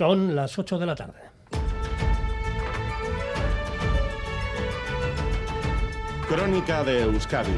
Son las 8 de la tarde. Crónica de Euskadi.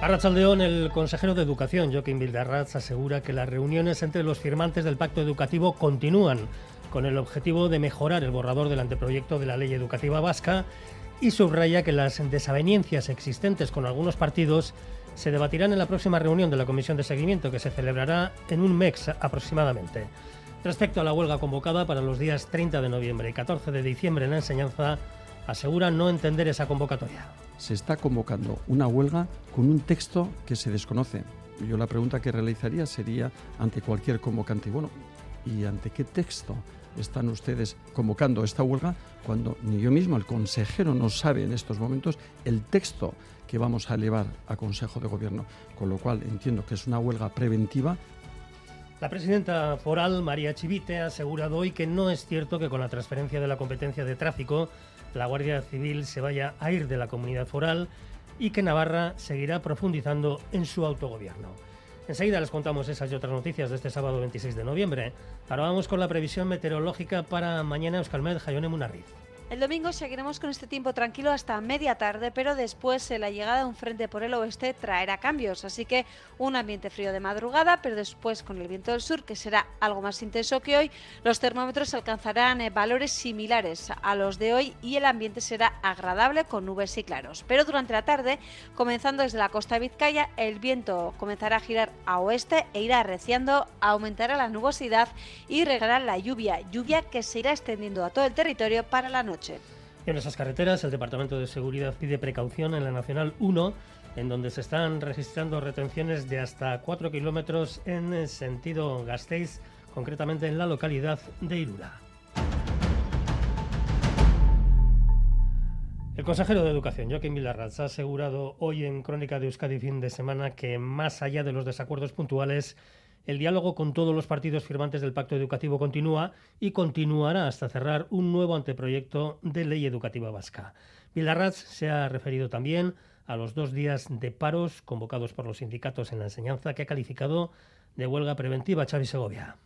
Arrachaldeón, el consejero de Educación, Joaquín Vildarraz, asegura que las reuniones entre los firmantes del pacto educativo continúan con el objetivo de mejorar el borrador del anteproyecto de la ley educativa vasca y subraya que las desavenencias existentes con algunos partidos se debatirán en la próxima reunión de la Comisión de Seguimiento que se celebrará en un mes aproximadamente. Respecto a la huelga convocada para los días 30 de noviembre y 14 de diciembre en la enseñanza, asegura no entender esa convocatoria. Se está convocando una huelga con un texto que se desconoce. Yo la pregunta que realizaría sería ante cualquier convocante, bueno, ¿y ante qué texto están ustedes convocando esta huelga cuando ni yo mismo, el consejero, no sabe en estos momentos el texto que vamos a elevar a Consejo de Gobierno? Con lo cual entiendo que es una huelga preventiva la presidenta foral, María Chivite, ha asegurado hoy que no es cierto que con la transferencia de la competencia de tráfico la Guardia Civil se vaya a ir de la comunidad foral y que Navarra seguirá profundizando en su autogobierno. Enseguida les contamos esas y otras noticias de este sábado 26 de noviembre. Ahora vamos con la previsión meteorológica para mañana Euskalmed Jayone Munarriz. El domingo seguiremos con este tiempo tranquilo hasta media tarde, pero después la llegada de un frente por el oeste traerá cambios, así que un ambiente frío de madrugada, pero después con el viento del sur, que será algo más intenso que hoy, los termómetros alcanzarán eh, valores similares a los de hoy y el ambiente será agradable con nubes y claros. Pero durante la tarde, comenzando desde la costa Vizcaya, el viento comenzará a girar a oeste e irá arreciando, aumentará la nubosidad y regará la lluvia, lluvia que se irá extendiendo a todo el territorio para la noche. En esas carreteras, el Departamento de Seguridad pide precaución en la Nacional 1, en donde se están registrando retenciones de hasta 4 kilómetros en sentido Gasteiz, concretamente en la localidad de Irura. El consejero de Educación, Joaquín Villarraz, ha asegurado hoy en Crónica de Euskadi fin de semana que, más allá de los desacuerdos puntuales, el diálogo con todos los partidos firmantes del pacto educativo continúa y continuará hasta cerrar un nuevo anteproyecto de ley educativa vasca. Vilarraz se ha referido también a los dos días de paros convocados por los sindicatos en la enseñanza que ha calificado de huelga preventiva Xavi Segovia.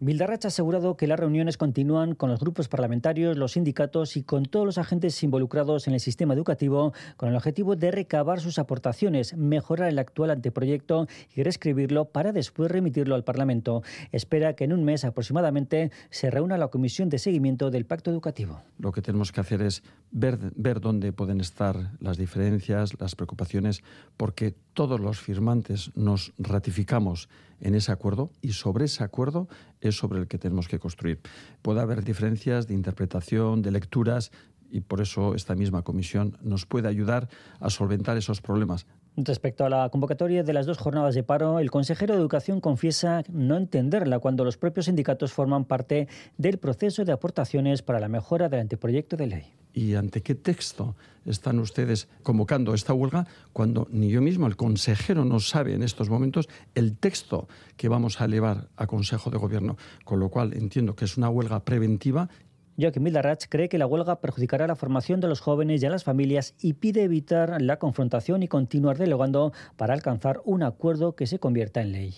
Vildarracha ha asegurado que las reuniones continúan con los grupos parlamentarios, los sindicatos y con todos los agentes involucrados en el sistema educativo con el objetivo de recabar sus aportaciones, mejorar el actual anteproyecto y reescribirlo para después remitirlo al Parlamento. Espera que en un mes aproximadamente se reúna la Comisión de Seguimiento del Pacto Educativo. Lo que tenemos que hacer es ver, dónde pueden estar las diferencias, las preocupaciones, porque todos los firmantes nos ratificamos en ese acuerdo y sobre ese acuerdo es sobre el que tenemos que construir. Puede haber diferencias de interpretación, de lecturas, y por eso esta misma comisión nos puede ayudar a solventar esos problemas. Respecto a la convocatoria de las dos jornadas de paro, el consejero de Educación confiesa no entenderla cuando los propios sindicatos forman parte del proceso de aportaciones para la mejora del anteproyecto de ley. ¿Y ante qué texto están ustedes convocando esta huelga cuando ni yo mismo, el consejero, no sabe en estos momentos el texto que vamos a elevar a Consejo de Gobierno? Con lo cual entiendo que es una huelga preventiva Joaquín Vildarrach cree que la huelga perjudicará la formación de los jóvenes y a las familias y pide evitar la confrontación y continuar delegando para alcanzar un acuerdo que se convierta en ley.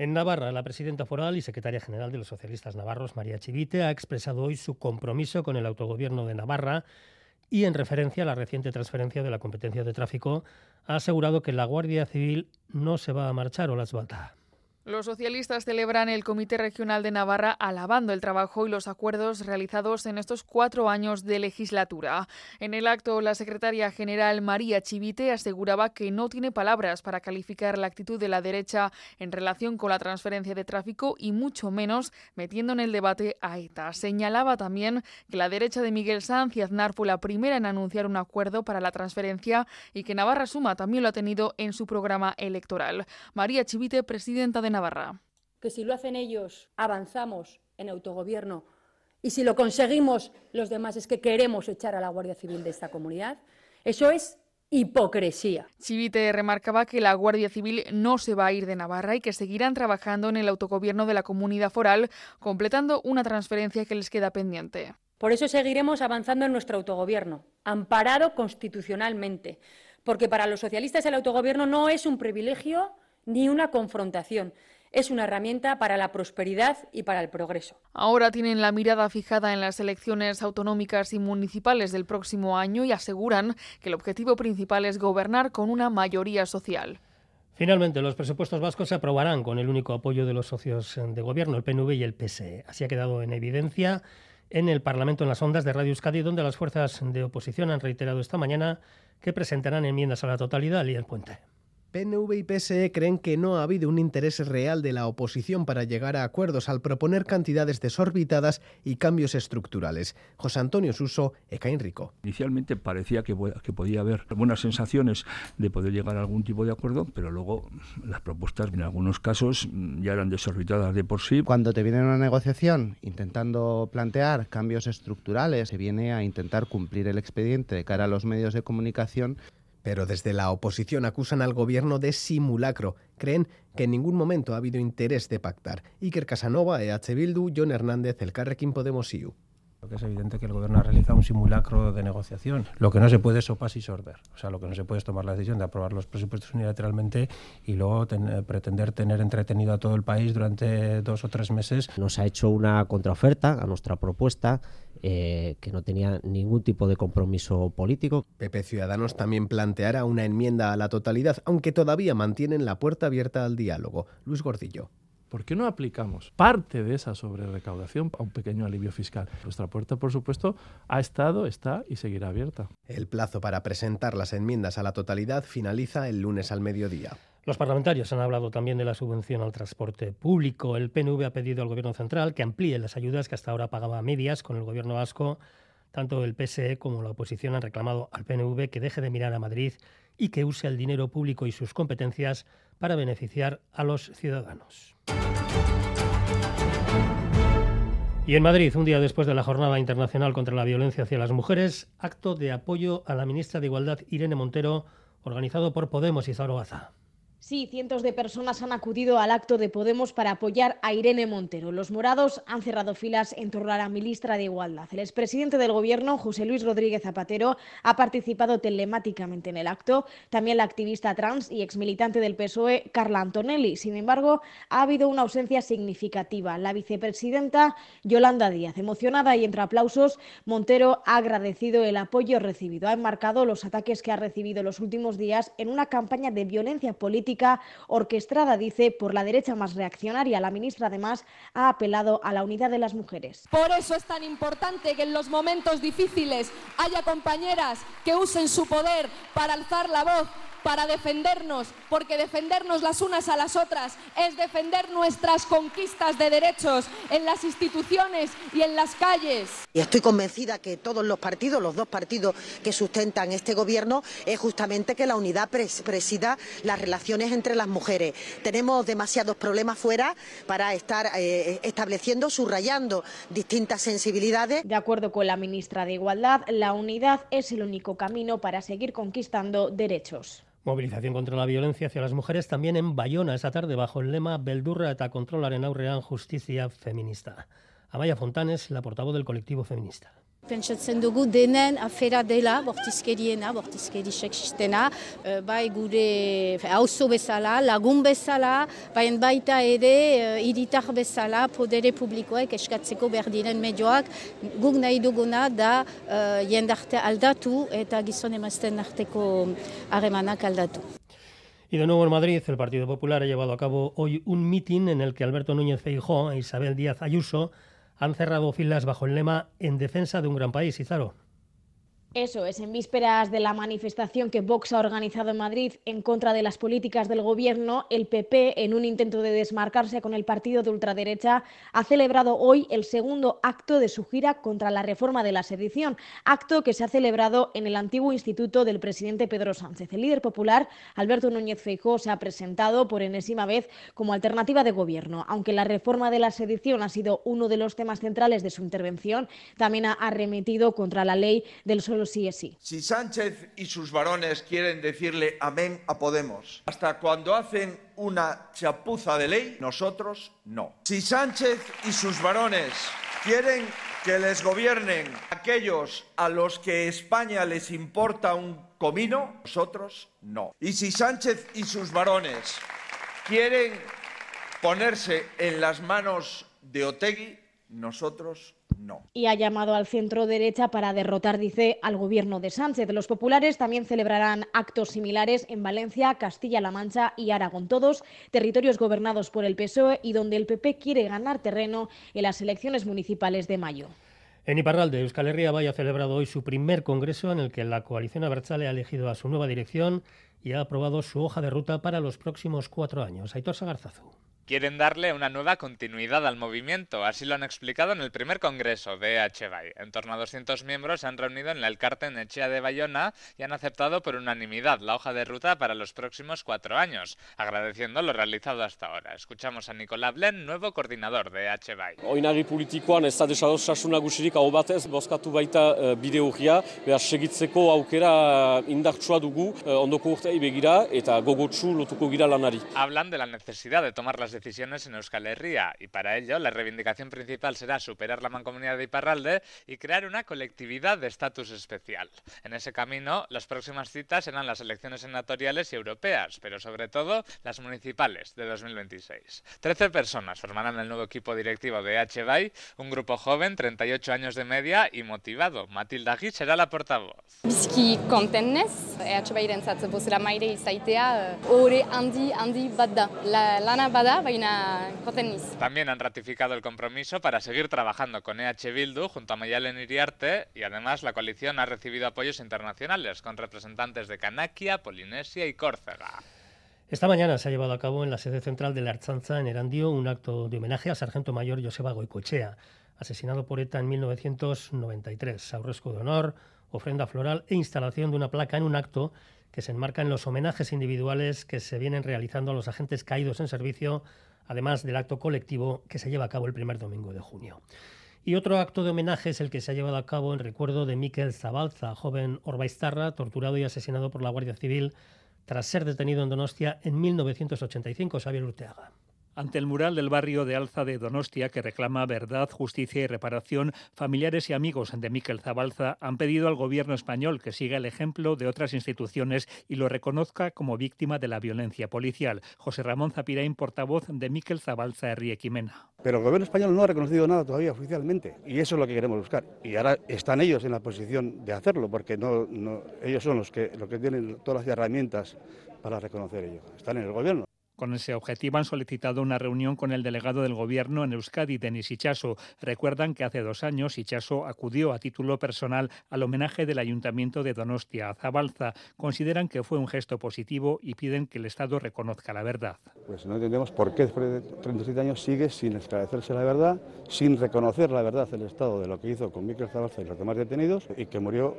En Navarra, la presidenta foral y secretaria general de los socialistas navarros, María Chivite, ha expresado hoy su compromiso con el autogobierno de Navarra y, en referencia a la reciente transferencia de la competencia de tráfico, ha asegurado que la Guardia Civil no se va a marchar o las va los socialistas celebran el Comité Regional de Navarra alabando el trabajo y los acuerdos realizados en estos cuatro años de legislatura. En el acto, la secretaria general María Chivite aseguraba que no tiene palabras para calificar la actitud de la derecha en relación con la transferencia de tráfico y mucho menos metiendo en el debate a ETA. Señalaba también que la derecha de Miguel Sanz y Aznar fue la primera en anunciar un acuerdo para la transferencia y que Navarra Suma también lo ha tenido en su programa electoral. María Chivite, presidenta de Navarra. Que si lo hacen ellos, avanzamos en autogobierno y si lo conseguimos los demás es que queremos echar a la Guardia Civil de esta comunidad. Eso es hipocresía. Chivite remarcaba que la Guardia Civil no se va a ir de Navarra y que seguirán trabajando en el autogobierno de la comunidad foral, completando una transferencia que les queda pendiente. Por eso seguiremos avanzando en nuestro autogobierno, amparado constitucionalmente, porque para los socialistas el autogobierno no es un privilegio ni una confrontación. Es una herramienta para la prosperidad y para el progreso. Ahora tienen la mirada fijada en las elecciones autonómicas y municipales del próximo año y aseguran que el objetivo principal es gobernar con una mayoría social. Finalmente, los presupuestos vascos se aprobarán con el único apoyo de los socios de gobierno, el PNV y el PSE. Así ha quedado en evidencia en el Parlamento en las ondas de Radio Euskadi, donde las fuerzas de oposición han reiterado esta mañana que presentarán enmiendas a la totalidad y el puente. PNV y PSE creen que no ha habido un interés real de la oposición para llegar a acuerdos al proponer cantidades desorbitadas y cambios estructurales. José Antonio Suso, Ecaín Rico. Inicialmente parecía que, que podía haber buenas sensaciones de poder llegar a algún tipo de acuerdo, pero luego las propuestas en algunos casos ya eran desorbitadas de por sí. Cuando te viene una negociación intentando plantear cambios estructurales, se viene a intentar cumplir el expediente de cara a los medios de comunicación pero desde la oposición acusan al gobierno de simulacro. Creen que en ningún momento ha habido interés de pactar. Iker Casanova, EH Bildu, John Hernández, El Carrequín Podemos IU. Es evidente que el gobierno ha realizado un simulacro de negociación. Lo que no se puede es opas y sorber. O sea, lo que no se puede es tomar la decisión de aprobar los presupuestos unilateralmente y luego pretender tener entretenido a todo el país durante dos o tres meses. Nos ha hecho una contraoferta a nuestra propuesta eh, que no tenía ningún tipo de compromiso político. PP Ciudadanos también planteará una enmienda a la totalidad, aunque todavía mantienen la puerta abierta al diálogo. Luis Gordillo. ¿Por qué no aplicamos parte de esa sobrerecaudación a un pequeño alivio fiscal? Nuestra puerta, por supuesto, ha estado, está y seguirá abierta. El plazo para presentar las enmiendas a la totalidad finaliza el lunes al mediodía. Los parlamentarios han hablado también de la subvención al transporte público. El PNV ha pedido al Gobierno central que amplíe las ayudas que hasta ahora pagaba a medias con el Gobierno vasco. Tanto el PSE como la oposición han reclamado al PNV que deje de mirar a Madrid y que use el dinero público y sus competencias para beneficiar a los ciudadanos. Y en Madrid, un día después de la Jornada Internacional contra la Violencia hacia las Mujeres, acto de apoyo a la ministra de Igualdad Irene Montero, organizado por Podemos y Zaragoza. Sí, cientos de personas han acudido al acto de Podemos para apoyar a Irene Montero. Los morados han cerrado filas en torno a la ministra de Igualdad. El expresidente del Gobierno, José Luis Rodríguez Zapatero, ha participado telemáticamente en el acto. También la activista trans y exmilitante del PSOE, Carla Antonelli. Sin embargo, ha habido una ausencia significativa. La vicepresidenta Yolanda Díaz, emocionada y entre aplausos, Montero ha agradecido el apoyo recibido. Ha enmarcado los ataques que ha recibido los últimos días en una campaña de violencia política orquestada, dice, por la derecha más reaccionaria. La ministra, además, ha apelado a la unidad de las mujeres. Por eso es tan importante que en los momentos difíciles haya compañeras que usen su poder para alzar la voz para defendernos, porque defendernos las unas a las otras es defender nuestras conquistas de derechos en las instituciones y en las calles. Y estoy convencida que todos los partidos, los dos partidos que sustentan este gobierno, es justamente que la unidad presida las relaciones entre las mujeres. Tenemos demasiados problemas fuera para estar eh, estableciendo, subrayando distintas sensibilidades. De acuerdo con la ministra de Igualdad, la unidad es el único camino para seguir conquistando derechos. Movilización contra la violencia hacia las mujeres también en Bayona esta tarde bajo el lema Beldurra eta kontrolaren aurrean justicia feminista. Amaya Fontanes, la portavoz del colectivo feminista. Pentsatzen dugu denen afera dela, bortizkeriena, bortizkeri seksistena, eh, bai gure hauzo bezala, lagun bezala, baina baita ere eh, iritar bezala, podere publikoek eskatzeko behar diren medioak, guk nahi duguna da uh, jendarte aldatu eta gizon emazten arteko harremanak aldatu. Y de nuevo en Madrid, el Partido Popular ha llevado a cabo hoy un mitin en el que Alberto Núñez Feijó e Isabel Díaz Ayuso han cerrado filas bajo el lema En defensa de un gran país, Izaro. Eso es, en vísperas de la manifestación que Vox ha organizado en Madrid en contra de las políticas del gobierno, el PP, en un intento de desmarcarse con el partido de ultraderecha, ha celebrado hoy el segundo acto de su gira contra la reforma de la sedición, acto que se ha celebrado en el antiguo instituto del presidente Pedro Sánchez. El líder popular, Alberto Núñez Feijóo, se ha presentado por enésima vez como alternativa de gobierno. Aunque la reforma de la sedición ha sido uno de los temas centrales de su intervención, también ha arremetido contra la ley del Si Sánchez y sus varones quieren decirle amén a Podemos, hasta cuando hacen una chapuza de ley, nosotros no. Si Sánchez y sus varones quieren que les gobiernen aquellos a los que España les importa un comino, nosotros no. Y si Sánchez y sus varones quieren ponerse en las manos de Otegui, nosotros no. Y ha llamado al centro derecha para derrotar, dice, al gobierno de Sánchez. Los populares también celebrarán actos similares en Valencia, Castilla-La Mancha y Aragón, todos territorios gobernados por el PSOE y donde el PP quiere ganar terreno en las elecciones municipales de mayo. En Iparralde, Euskal Herria Vaya ha celebrado hoy su primer congreso en el que la coalición Abertzale ha elegido a su nueva dirección y ha aprobado su hoja de ruta para los próximos cuatro años. Aitor Sagarzazu quieren darle una nueva continuidad al movimiento. Así lo han explicado en el primer congreso de EHBAI. En torno a 200 miembros se han reunido en el Carten Echea de Bayona y han aceptado por unanimidad la hoja de ruta para los próximos cuatro años, agradeciendo lo realizado hasta ahora. Escuchamos a Nicolás Blen, nuevo coordinador de EHBAI. Oinari politikoan ez da desadosasun nagusirik hau batez, bozkatu baita uh, bide horria, behar segitzeko aukera indartsua dugu uh, ondoko urtei begira eta gogotsu lotuko gira lanari. Hablan de la necesidad de tomar las decisiones en Euskal Herria y para ello la reivindicación principal será superar la mancomunidad de Iparralde y crear una colectividad de estatus especial. En ese camino, las próximas citas serán las elecciones senatoriales y europeas, pero sobre todo las municipales de 2026. Trece personas formarán el nuevo equipo directivo de HBAI, un grupo joven, 38 años de media y motivado. Matilda Gui será la portavoz. Bizki bozera maire izaitea, ore handi, handi bat da. La, lana bada, también han ratificado el compromiso para seguir trabajando con EH Bildu junto a Mayalen Iriarte y además la coalición ha recibido apoyos internacionales con representantes de Canakia, Polinesia y Córcega. Esta mañana se ha llevado a cabo en la sede central de la Archanza en Erandio un acto de homenaje al sargento mayor Joseba Goicochea, asesinado por ETA en 1993. Aurresco de honor, ofrenda floral e instalación de una placa en un acto que se enmarca en los homenajes individuales que se vienen realizando a los agentes caídos en servicio, además del acto colectivo que se lleva a cabo el primer domingo de junio. Y otro acto de homenaje es el que se ha llevado a cabo en recuerdo de Miquel Zabalza, joven orbaiztarra, torturado y asesinado por la Guardia Civil tras ser detenido en Donostia en 1985, Xavier Urteaga. Ante el mural del barrio de Alza de Donostia, que reclama verdad, justicia y reparación, familiares y amigos de Miquel Zabalza han pedido al gobierno español que siga el ejemplo de otras instituciones y lo reconozca como víctima de la violencia policial. José Ramón Zapirain, portavoz de Miquel Zabalza Quimena. Pero el gobierno español no ha reconocido nada todavía oficialmente y eso es lo que queremos buscar. Y ahora están ellos en la posición de hacerlo porque no, ellos son los que, los que tienen todas las herramientas para reconocer ello. Están en el gobierno. Con ese objetivo han solicitado una reunión con el delegado del Gobierno en Euskadi, Denis Ichaso. Recuerdan que hace dos años Ichaso acudió a título personal al homenaje del Ayuntamiento de Donostia a Zabalza. Consideran que fue un gesto positivo y piden que el Estado reconozca la verdad. Pues no entendemos por qué después de 37 años sigue sin esclarecerse la verdad, sin reconocer la verdad del Estado de lo que hizo con Miquel Zabalza y los demás detenidos y que murió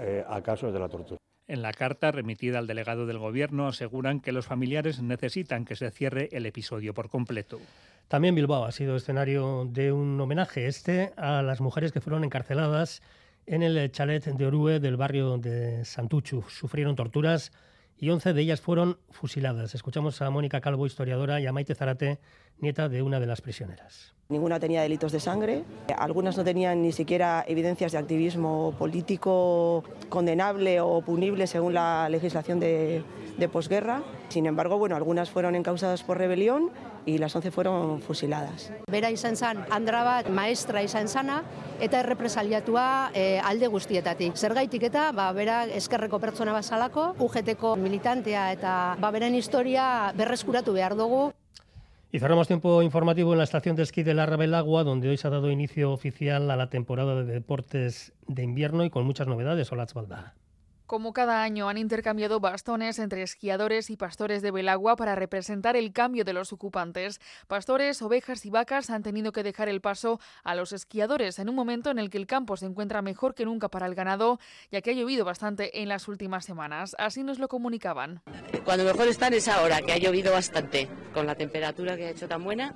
eh, a causa de la tortura. En la carta remitida al delegado del Gobierno aseguran que los familiares necesitan que se cierre el episodio por completo. También Bilbao ha sido escenario de un homenaje este a las mujeres que fueron encarceladas en el chalet de Orue del barrio de Santuchu. Sufrieron torturas y 11 de ellas fueron fusiladas. Escuchamos a Mónica Calvo, historiadora, y a Maite Zarate, nieta de una de las prisioneras. Ninguna tenía delitos de sangre, algunas no tenían ni siquiera evidencias de activismo político condenable o punible según la legislación de, de posguerra. Sin embargo, bueno, algunas fueron encausadas por rebelión y las 11 fueron fusiladas. Bera izan zan, andra bat maestra izan zana eta errepresaliatua e, alde guztietatik. Zergaitik eta, ba, bera eskerreko pertsona bazalako, UGTko militantea eta ba, beren historia berreskuratu behar dugu. Y cerramos tiempo informativo en la estación de esquí de la Rabelagua, donde hoy se ha dado inicio oficial a la temporada de deportes de invierno y con muchas novedades. Hola, Balda. Como cada año han intercambiado bastones entre esquiadores y pastores de Belagua para representar el cambio de los ocupantes. Pastores, ovejas y vacas han tenido que dejar el paso a los esquiadores en un momento en el que el campo se encuentra mejor que nunca para el ganado, ya que ha llovido bastante en las últimas semanas. Así nos lo comunicaban. Cuando mejor están es ahora, que ha llovido bastante, con la temperatura que ha hecho tan buena.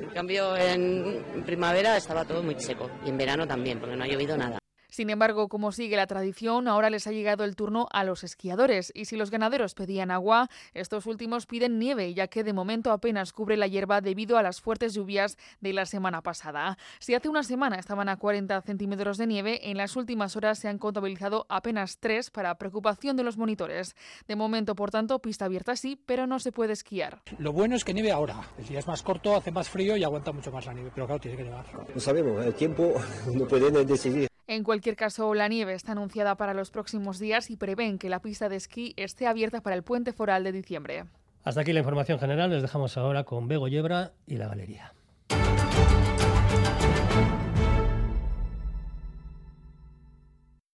En cambio, en primavera estaba todo muy seco y en verano también, porque no ha llovido nada. Sin embargo, como sigue la tradición, ahora les ha llegado el turno a los esquiadores y si los ganaderos pedían agua, estos últimos piden nieve, ya que de momento apenas cubre la hierba debido a las fuertes lluvias de la semana pasada. Si hace una semana estaban a 40 centímetros de nieve, en las últimas horas se han contabilizado apenas tres para preocupación de los monitores. De momento, por tanto, pista abierta sí, pero no se puede esquiar. Lo bueno es que nieve ahora. El día es más corto, hace más frío y aguanta mucho más la nieve, pero claro, tiene que llevar. No sabemos, el tiempo no puede decidir. En cualquier caso, la nieve está anunciada para los próximos días y prevén que la pista de esquí esté abierta para el puente foral de diciembre. Hasta aquí la información general. Les dejamos ahora con Bego Yebra y la galería.